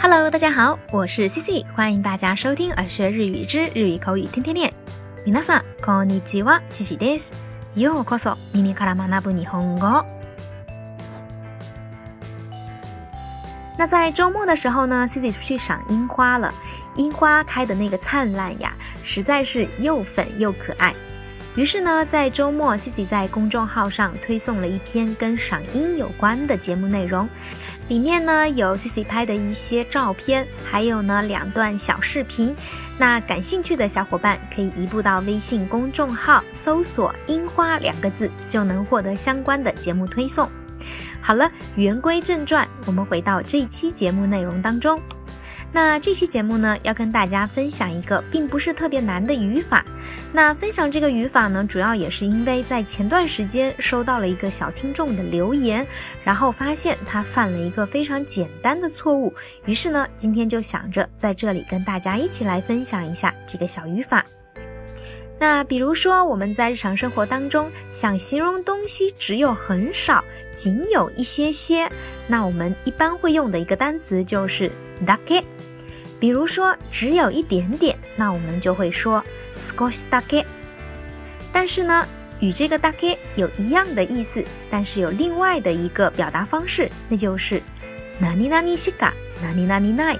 Hello，大家好，我是 CC，欢迎大家收听耳学日语之日语口语天天练。皆さんこんにちは、CC です。ようこそ耳から学ぶ日本語。那在周末的时候呢，CC 出去赏樱花了，樱花开的那个灿烂呀，实在是又粉又可爱。 于是呢，在周末，Cici 在公众号上推送了一篇跟赏樱有关的节目内容，里面呢有 Cici 拍的一些照片，还有呢两段小视频。那感兴趣的小伙伴可以移步到微信公众号搜索“樱花”两个字，就能获得相关的节目推送。好了，言归正传，我们回到这期节目内容当中。那这期节目呢，要跟大家分享一个并不是特别难的语法。那分享这个语法呢，主要也是因为在前段时间收到了一个小听众的留言，然后发现他犯了一个非常简单的错误，于是呢，今天就想着在这里跟大家一起来分享一下这个小语法。那比如说我们在日常生活当中想形容东西只有很少，仅有一些些，那我们一般会用的一个单词就是 dake。比如说，只有一点点，那我们就会说 “skoshi dake”。但是呢，与这个 “dake” 有一样的意思，但是有另外的一个表达方式，那就是 “nani nani shika”，“nani nani nai”。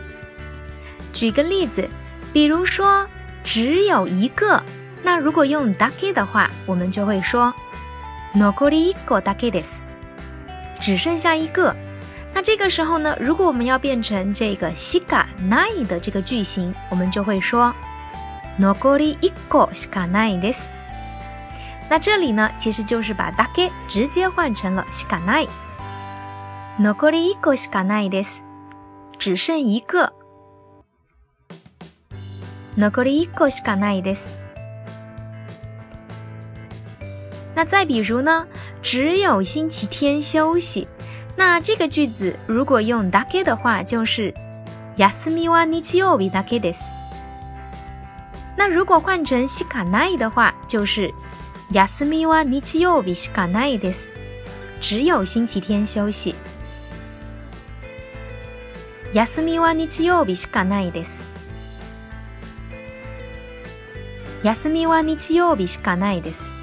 举个例子，比如说只有一个，那如果用 “dake” 的话，我们就会说 “nokori ikodake des，只剩下一个。那这个时候呢，如果我们要变成这个西嘎奈的这个句型，我们就会说残り一個しかないです。那这里呢，其实就是把だけ直接换成了しかない。残り一個しかないです。只剩一个。残り一個しかないです。那再比如呢，只有星期天休息。那这个句子如果用 dake 的话，就是休みは日曜日だけです。那如果换成しかない的话，就是休みは日曜日しかないです。只有星期天休息。休みは日曜日しかないです。休みは日曜日しかないです。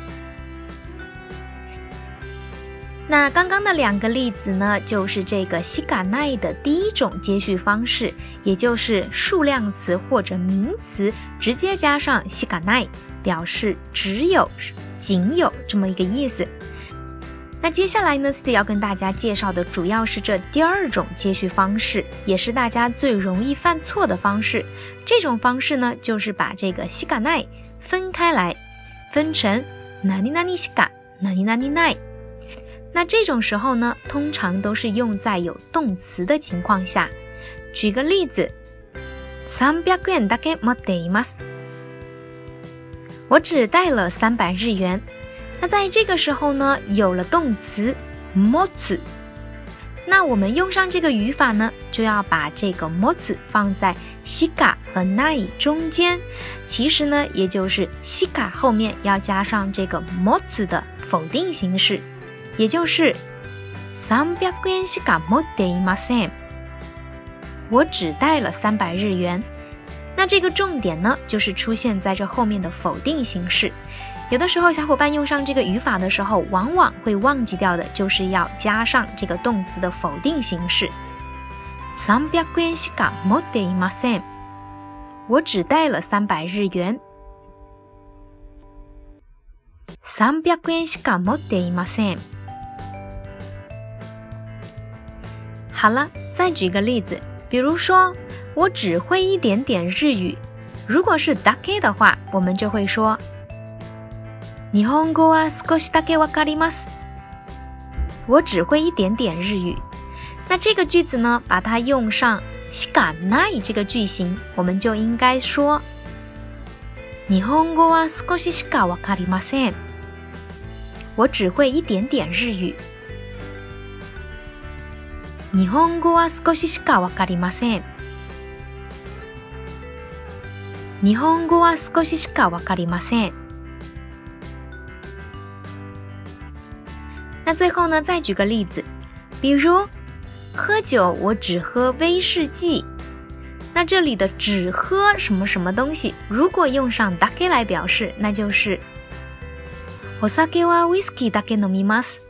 那刚刚的两个例子呢，就是这个西卡奈的第一种接续方式，也就是数量词或者名词直接加上西卡奈，表示只有、仅有这么一个意思。那接下来呢，C 要跟大家介绍的主要是这第二种接续方式，也是大家最容易犯错的方式。这种方式呢，就是把这个西卡奈分开来，分成哪里哪里西嘎，哪里哪里奈。那这种时候呢，通常都是用在有动词的情况下。举个例子，三百元だけ持っています。我只带了三百日元。那在这个时候呢，有了动词持つ。那我们用上这个语法呢，就要把这个持つ放在西嘎和奈中间。其实呢，也就是西嘎后面要加上这个持つ的否定形式。 也就是三百元しか持っていません。我只带了三百日元。那这个重点呢，就是出现在这后面的否定形式。有的时候，小伙伴用上这个语法的时候，往往会忘记掉的，就是要加上这个动词的否定形式。三百元しか持っていません。我只带了三百日元。三百元しか持っていません。 好了，再举个例子，比如说我只会一点点日语。如果是 dake 的话，我们就会说日本語は少しだけわかります。我只会一点点日语。那这个句子呢，把它用上しかない这个句型，我们就应该说日本語は少ししかわかりません。我只会一点点日语。 日本語は少ししかわかりません。日本語は少ししかわかりません。那最后呢，再举个例子，比如喝酒我只喝威士忌，那这里的只喝什么什么东西，如果用上 d a k 来表示，那就是お酒はウイスキーだけ飲みます。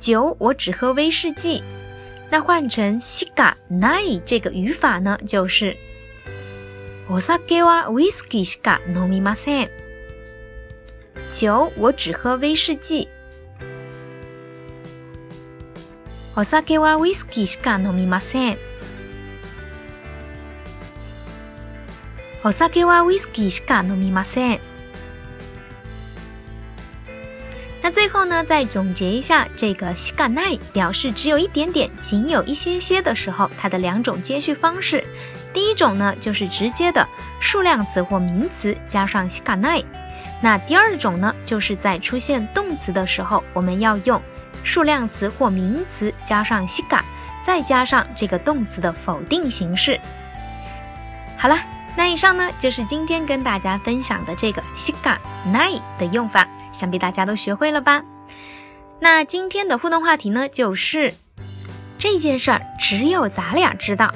酒我只喝威士忌。那换成しかない这个语法呢，就是お酒はウイスキーしか飲みません。酒我只喝威士忌。お酒はウイスキーしか飲みません。お酒はウイスキーしか飲みません。那最后呢，再总结一下这个西嘎奈表示只有一点点，仅有一些些的时候，它的两种接续方式。第一种呢，就是直接的数量词或名词加上西嘎奈；那第二种呢，就是在出现动词的时候，我们要用数量词或名词加上西嘎，再加上这个动词的否定形式。好了，那以上呢就是今天跟大家分享的这个西嘎奈的用法。想必大家都学会了吧？那今天的互动话题呢，就是这件事儿只有咱俩知道。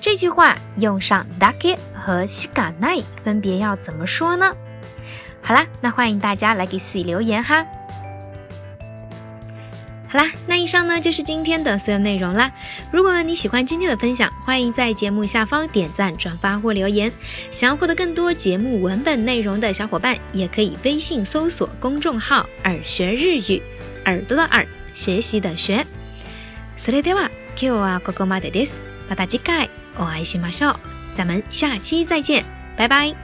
这句话用上 dake 和 shikanai 分别要怎么说呢？好啦，那欢迎大家来给自己留言哈。好啦，那以上呢就是今天的所有内容啦。如果你喜欢今天的分享，欢迎在节目下方点赞、转发或留言。想要获得更多节目文本内容的小伙伴，也可以微信搜索公众号“耳学日语”，耳朵的耳，学习的学。それでは今日はここまでです。また次回お会いしましょう。咱们下期再见，拜拜。